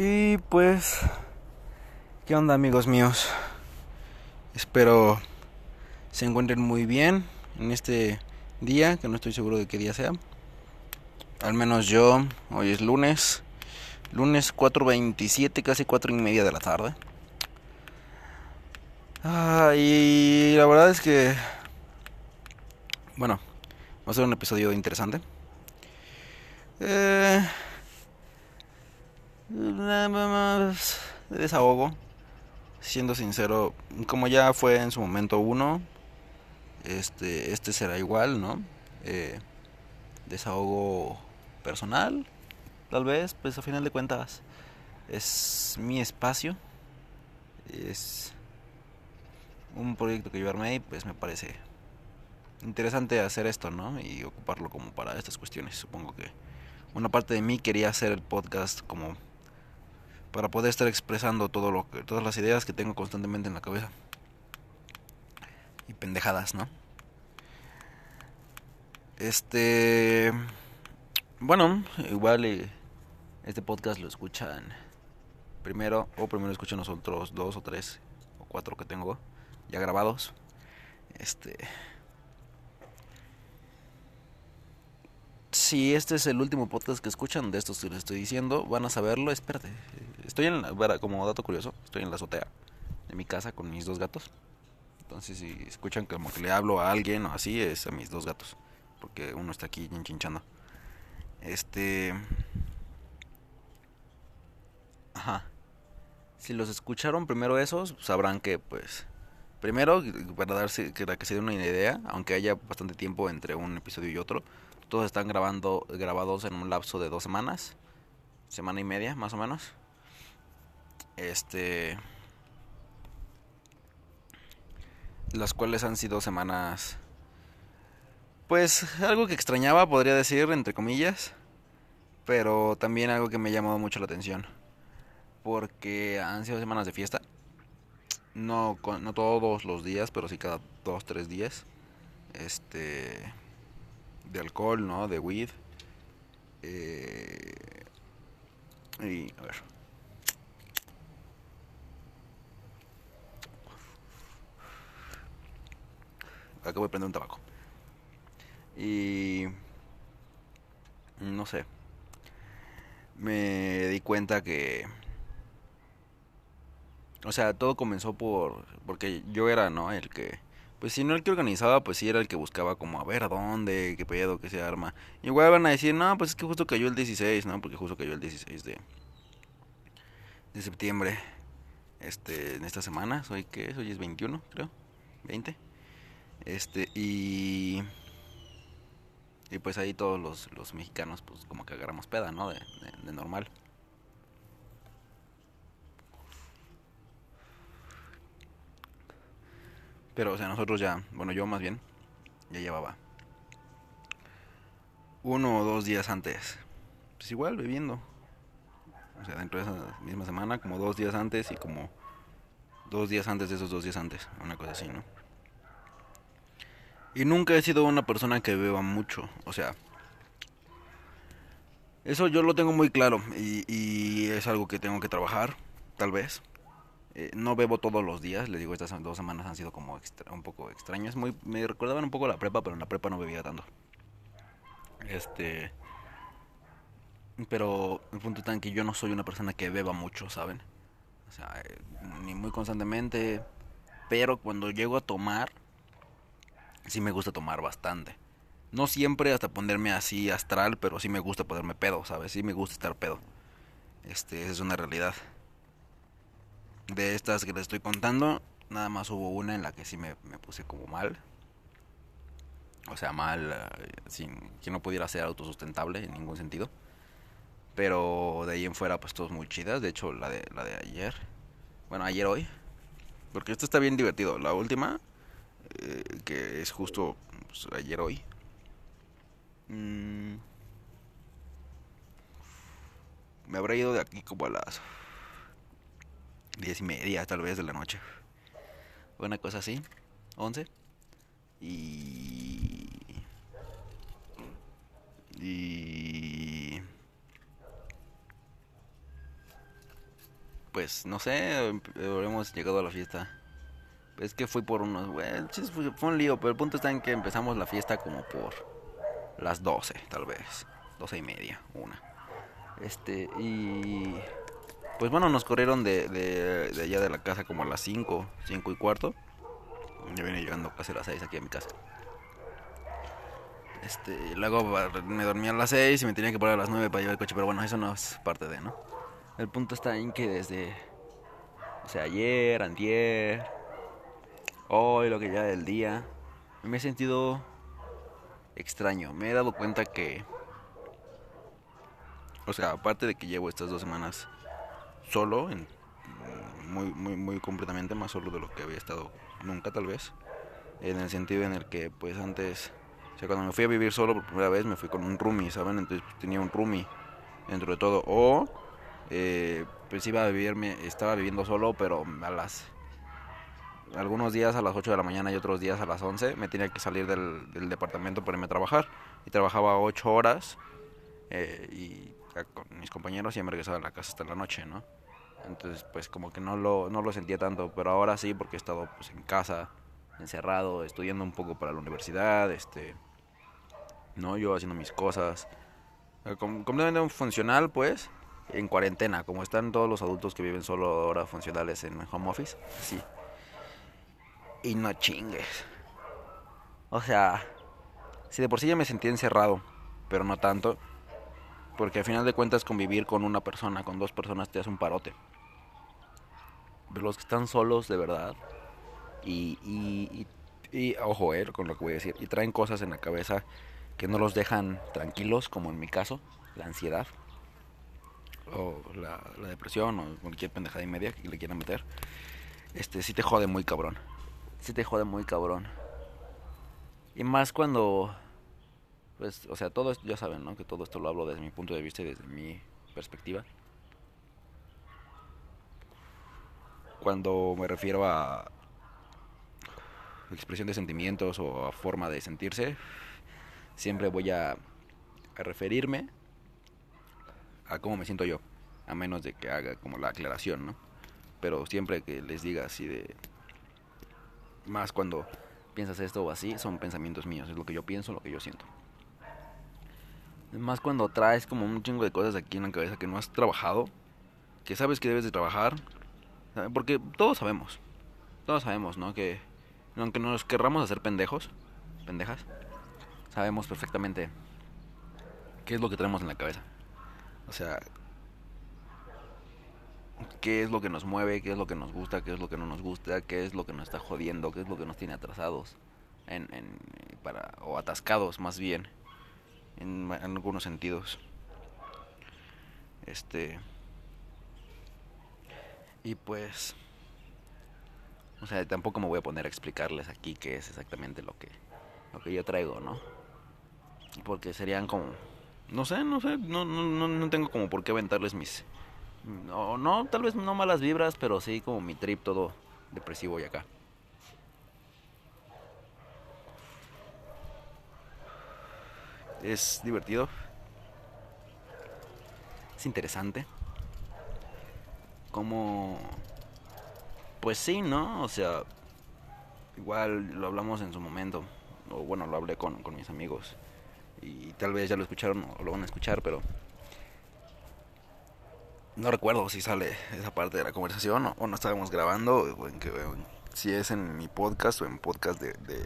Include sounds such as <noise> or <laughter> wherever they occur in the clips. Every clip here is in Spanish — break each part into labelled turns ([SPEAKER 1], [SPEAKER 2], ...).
[SPEAKER 1] Y pues, ¿qué onda amigos míos? Espero se encuentren muy bien en este día, que no estoy seguro de qué día sea. Al menos yo, hoy es lunes, lunes 4.27, casi 4 y media de la tarde. Ah, y la verdad es que, bueno, va a ser un episodio interesante. Eh, de desahogo. Siendo sincero, como ya fue en su momento uno, este, este será igual, ¿no? Eh, desahogo personal, tal vez, pues a final de cuentas es mi espacio, es un proyecto que yo armé y pues me parece interesante hacer esto, ¿no? Y ocuparlo como para estas cuestiones. Supongo que una parte de mí quería hacer el podcast como para poder estar expresando todo lo que, todas las ideas que tengo constantemente en la cabeza. Y pendejadas, ¿no? Este. Bueno, igual este podcast lo escuchan primero, o primero escuchan los otros dos o tres o cuatro que tengo ya grabados. Este. Si este es el último podcast que escuchan de estos que les estoy diciendo, van a saberlo. Espérate, estoy en la, como dato curioso, estoy en la azotea de mi casa con mis dos gatos. Entonces, si escuchan como que le hablo a alguien o así, es a mis dos gatos. Porque uno está aquí chinchando. Este. Ajá. Si los escucharon primero esos, sabrán que, pues. Primero, para darse para que se den una idea, aunque haya bastante tiempo entre un episodio y otro, todos están grabando grabados en un lapso de dos semanas, semana y media, más o menos. Este. Las cuales han sido semanas pues algo que extrañaba, podría decir, entre comillas. Pero también algo que me ha llamado mucho la atención. Porque han sido semanas de fiesta. No, no todos los días, pero sí cada dos, tres días. Este. De alcohol, ¿no? De weed. Eh, y, a ver. Acabo de prender un tabaco. Y no sé. Me di cuenta que o sea, todo comenzó por porque yo era, ¿no? El que pues si no el que organizaba, pues sí era el que buscaba como a ver dónde, qué pedo, qué se arma. Igual van a decir, "No, pues es que justo cayó el 16, ¿no? Porque justo cayó el 16 de de septiembre. Este, en esta semana, hoy que es, hoy es 21, creo. 20. Este, y y pues ahí todos los, los mexicanos pues como que agarramos peda, ¿no? De, de, normal. Pero, o sea, nosotros ya, bueno, yo más bien, ya llevaba uno o dos días antes, pues igual bebiendo. O sea, dentro de esa misma semana, como dos días antes y como dos días antes de esos dos días antes, una cosa así, ¿no? Y nunca he sido una persona que beba mucho, o sea, eso yo lo tengo muy claro y, es algo que tengo que trabajar, tal vez. Eh, no bebo todos los días, les digo, estas dos semanas han sido como un poco extrañas. Muy, me recordaban un poco la prepa, pero en la prepa no bebía tanto. Este. Pero el punto en que yo no soy una persona que beba mucho, ¿saben? O sea, eh, ni muy constantemente. Pero cuando llego a tomar, sí me gusta tomar bastante. No siempre hasta ponerme así astral, pero sí me gusta ponerme pedo, ¿sabes? Sí me gusta estar pedo. Este, esa es una realidad. De estas que les estoy contando, nada más hubo una en la que sí me, puse como mal. O sea, mal, eh, sin que no pudiera ser autosustentable en ningún sentido. Pero de ahí en fuera, pues todos muy chidas. De hecho, la de, la de ayer. Bueno, ayer hoy. Porque esto está bien divertido. La última eh, que es justo pues, ayer hoy. Mm. me habrá ido de aquí como a las diez y media tal vez de la noche. Una cosa así, once. Y... Y... pues no sé, hemos llegado a la fiesta. Es que fui por unos, bueno, fue un lío, pero el punto está en que empezamos la fiesta como por las 12, tal vez, 12 y media, una. Este, y pues bueno, nos corrieron de, de, de allá de la casa como a las 5, 5 y cuarto. Yo vine llegando casi a las 6 aquí a mi casa. Este, luego me dormí a las 6 y me tenía que parar a las 9 para llevar el coche, pero bueno, eso no es parte de, ¿no? El punto está en que desde, o sea, ayer, antier, hoy, lo que ya del día, me he sentido extraño. Me he dado cuenta que, o sea, aparte de que llevo estas dos semanas solo, en, muy, muy, muy completamente, más solo de lo que había estado nunca tal vez, en el sentido en el que pues antes o cuando me fui a vivir solo por primera vez me fui con un roomie, ¿saben? Entonces pues, tenía un roomie dentro de todo. O eh, pues iba a vivirme, estaba viviendo solo, pero a las algunos días a las 8 de la mañana y otros días a las 11 me tenía que salir del, del departamento para irme a trabajar. Y trabajaba 8 horas eh, y con mis compañeros y me regresaba a la casa hasta la noche, ¿no? Entonces pues como que no lo, no lo sentía tanto, pero ahora sí porque he estado pues en casa, encerrado, estudiando un poco para la universidad, este ¿no? Yo haciendo mis cosas. Eh, completamente funcional, pues, en cuarentena, como están todos los adultos que viven solo ahora funcionales en home office. Sí. Y no chingues. O sea, si de por sí ya me sentí encerrado, pero no tanto, porque al final de cuentas convivir con una persona, con dos personas, te hace un parote. Pero los que están solos de verdad, y, y, y, ojo, eh, con lo que voy a decir, y traen cosas en la cabeza que no los dejan tranquilos, como en mi caso, la ansiedad o la, depresión o cualquier pendejada y media que le quieran meter, este sí te jode muy cabrón. Sí te jode muy cabrón. Y más cuando, pues, o sea, todo esto, ya saben, ¿no? Que todo esto lo hablo desde mi punto de vista y desde mi perspectiva. Cuando me refiero a expresión de sentimientos o a forma de sentirse, siempre voy a, referirme a cómo me siento yo, a menos de que haga como la aclaración, ¿no? Pero siempre que les diga así de... Más cuando piensas esto o así, son pensamientos míos, es lo que yo pienso, lo que yo siento. Más cuando traes como un chingo de cosas aquí en la cabeza que no has trabajado, que sabes que debes de trabajar, porque todos sabemos, todos sabemos, ¿no? Que aunque nos querramos hacer pendejos, pendejas, sabemos perfectamente qué es lo que tenemos en la cabeza. O sea, qué es lo que nos mueve, qué es lo que nos gusta, qué es lo que no nos gusta, qué es lo que nos está jodiendo, qué es lo que nos tiene atrasados en, en para, o atascados más bien en, algunos sentidos. Este y pues o sea, tampoco me voy a poner a explicarles aquí qué es exactamente lo que lo que yo traigo, ¿no? Porque serían como... No sé, no sé, no, no, no tengo como por qué aventarles mis... No, no, tal vez no malas vibras, pero sí como mi trip todo depresivo y acá. Es divertido. Es interesante. Como... Pues sí, ¿no? O sea, igual lo hablamos en su momento. O bueno, lo hablé con, con mis amigos y tal vez ya lo escucharon o lo van a escuchar, pero no recuerdo si sale esa parte de la conversación o, no estábamos grabando, o en que, si es en mi podcast o en podcast de, de,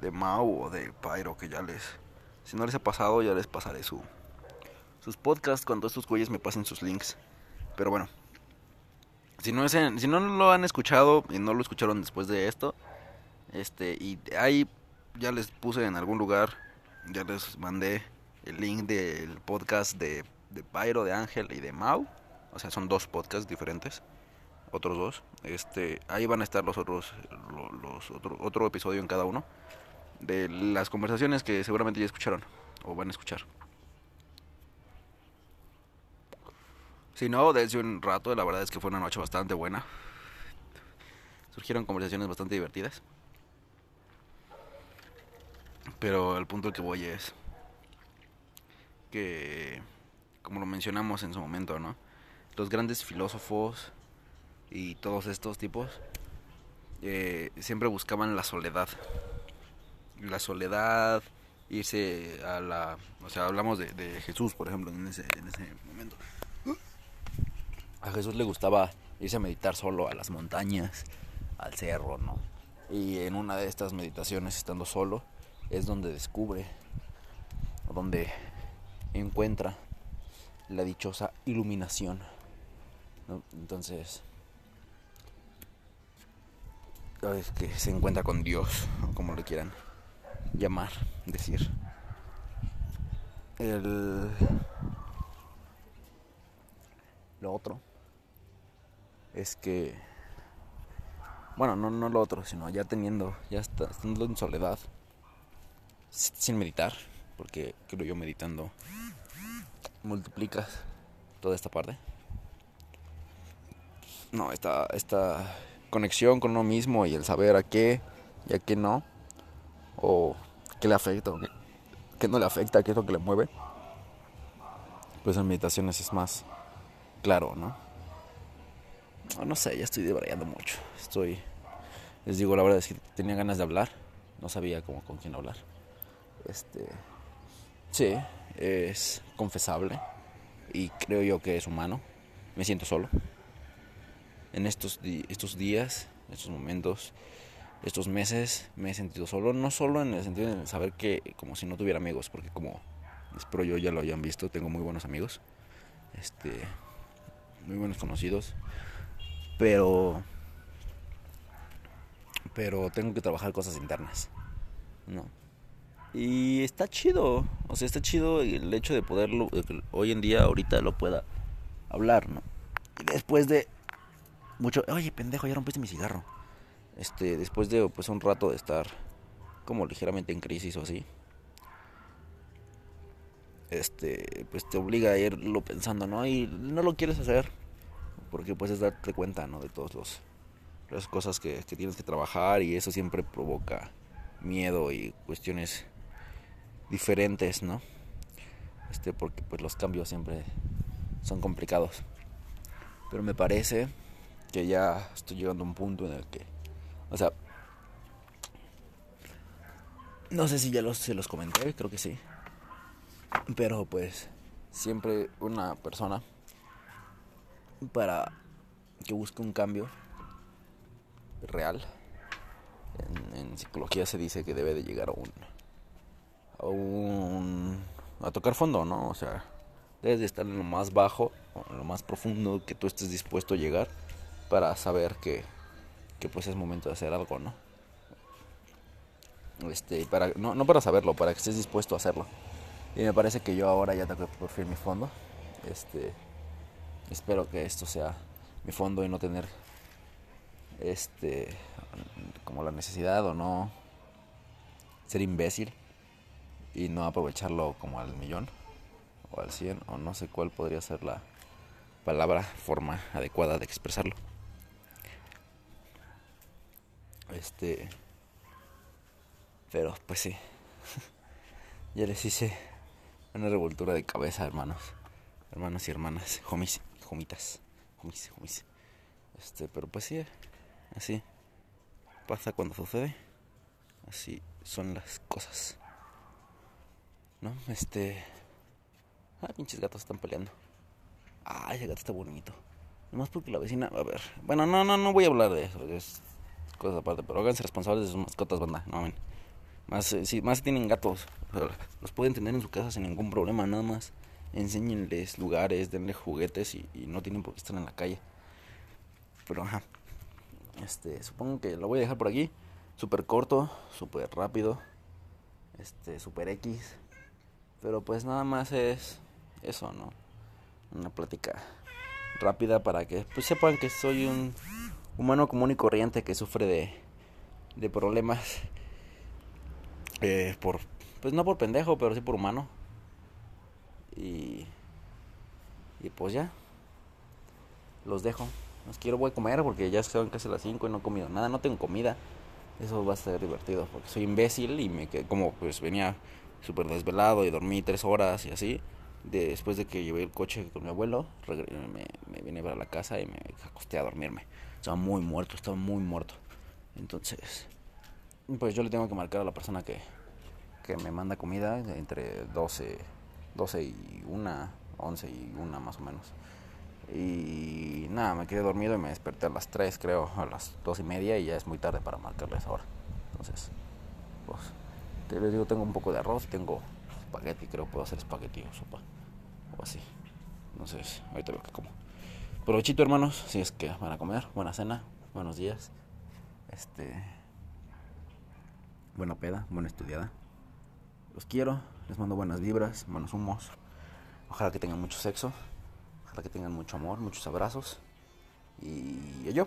[SPEAKER 1] de Mau o de Pyro, que ya les, si no les ha pasado, ya les pasaré su, sus podcasts cuando estos güeyes me pasen sus links. Pero bueno, si no, es si no lo han escuchado y no lo escucharon después de esto, este, y ahí ya les puse en algún lugar ya les mandé el link del podcast de, de Pyro, de Ángel y de Mau. O sea, son dos podcasts diferentes. Otros dos. Este, ahí van a estar los otros, los, otro, otro episodio en cada uno. De las conversaciones que seguramente ya escucharon. O van a escuchar. Si no, desde un rato, la verdad es que fue una noche bastante buena. Surgieron conversaciones bastante divertidas. Pero el punto al que voy es que, como lo mencionamos en su momento, ¿no? Los grandes filósofos y todos estos tipos eh, siempre buscaban la soledad. La soledad, irse a la... O sea, hablamos de, Jesús, por ejemplo, en ese, en ese momento. A Jesús le gustaba irse a meditar solo a las montañas, al cerro, ¿no? Y en una de estas meditaciones, estando solo, es donde descubre, donde encuentra la dichosa iluminación. Entonces, es que se encuentra con Dios, como le quieran llamar, decir. El... Lo otro es que, bueno, no, no lo otro, sino ya teniendo, ya está, estando en soledad, sin meditar, porque creo yo meditando multiplicas toda esta parte. No, esta, esta conexión con uno mismo y el saber a qué y a qué no, o qué le afecta o qué, no le afecta, qué es lo que le mueve, pues en meditaciones es más claro, ¿no? No, sé, ya estoy debrayando mucho. Estoy, les digo, la verdad es que tenía ganas de hablar, no sabía cómo con quién hablar. Este, sí, es confesable y creo yo que es humano. Me siento solo. En estos, estos días, estos momentos, estos meses me he sentido solo. No solo en el sentido de saber que como si no tuviera amigos, porque como espero yo ya lo hayan visto, tengo muy buenos amigos. Este, muy buenos conocidos. Pero pero tengo que trabajar cosas internas. ¿No? Y está chido, o sea, está chido el hecho de poderlo, hoy en día, ahorita lo pueda hablar, ¿no? Y después de mucho, oye, pendejo, ya rompiste mi cigarro. Este, después de pues un rato de estar como ligeramente en crisis o así, este, pues te obliga a irlo pensando, ¿no? Y no lo quieres hacer porque pues es darte cuenta, ¿no? De todas los las cosas que, que tienes que trabajar y eso siempre provoca miedo y cuestiones diferentes, ¿no? Este, porque pues los cambios siempre son complicados. Pero me parece que ya estoy llegando a un punto en el que, o sea, no sé si ya los, se los comenté, creo que sí. Pero pues siempre una persona para que busque un cambio real. En, psicología se dice que debe de llegar a un a, un, a tocar fondo, ¿no? O sea, debes de estar en lo más bajo, en lo más profundo que tú estés dispuesto a llegar para saber que, que pues es momento de hacer algo, ¿no? Este, para, no, no para saberlo, para que estés dispuesto a hacerlo. Y me parece que yo ahora ya tengo por fin mi fondo. Este, espero que esto sea mi fondo y no tener este como la necesidad o no ser imbécil y no aprovecharlo como al millón o al 100 o no sé cuál podría ser la palabra, forma adecuada de expresarlo. Este, pero pues sí, <laughs> ya les hice una revoltura de cabeza, hermanos, hermanos y hermanas, homies, homitas, homies, homies. Este, pero pues sí, así pasa cuando sucede, así son las cosas. ¿No? Este. Ah, pinches gatos están peleando. Ay, ese gato está bonito. Nomás porque la vecina. A ver. Bueno, no, no, no voy a hablar de eso. Es cosa aparte. Pero háganse responsables de sus mascotas, banda. No. Más, eh, si, más tienen gatos. los pueden tener en su casa sin ningún problema. Nada más enséñenles lugares, denle juguetes y, no tienen por qué estar en la calle. Pero ajá. Este, supongo que lo voy a dejar por aquí. Súper corto, súper rápido. Este, super X. Pero pues nada más es eso, ¿no? Una plática rápida para que pues sepan que soy un humano común y corriente que sufre de, de problemas eh, por pues no por pendejo, pero sí por humano. Y y pues ya los dejo. Los quiero voy a comer porque ya son casi las 5 y no he comido nada, no tengo comida. Eso va a ser divertido porque soy imbécil y me como pues venía súper desvelado y dormí tres horas y así, Después de que llevé el coche con mi abuelo, me, me vine a la casa y me acosté a dormirme. Estaba muy muerto, estaba muy muerto. Entonces, pues yo le tengo que marcar a la persona que, que me manda comida entre 12, 12 y 1, 11 y 1 más o menos. Y nada, me quedé dormido y me desperté a las 3, creo, a las 2 y media y ya es muy tarde para marcarles ahora. Entonces, pues, te les digo, tengo un poco de arroz, tengo espagueti, creo puedo hacer espagueti o sopa o así. Entonces, ahorita veo que como. Provechito, hermanos, si es que van a comer. Buena cena, buenos días. Este. Buena peda, buena estudiada. Los quiero, les mando buenas vibras, buenos humos. Ojalá que tengan mucho sexo. Ojalá que tengan mucho amor, muchos abrazos. Y yo.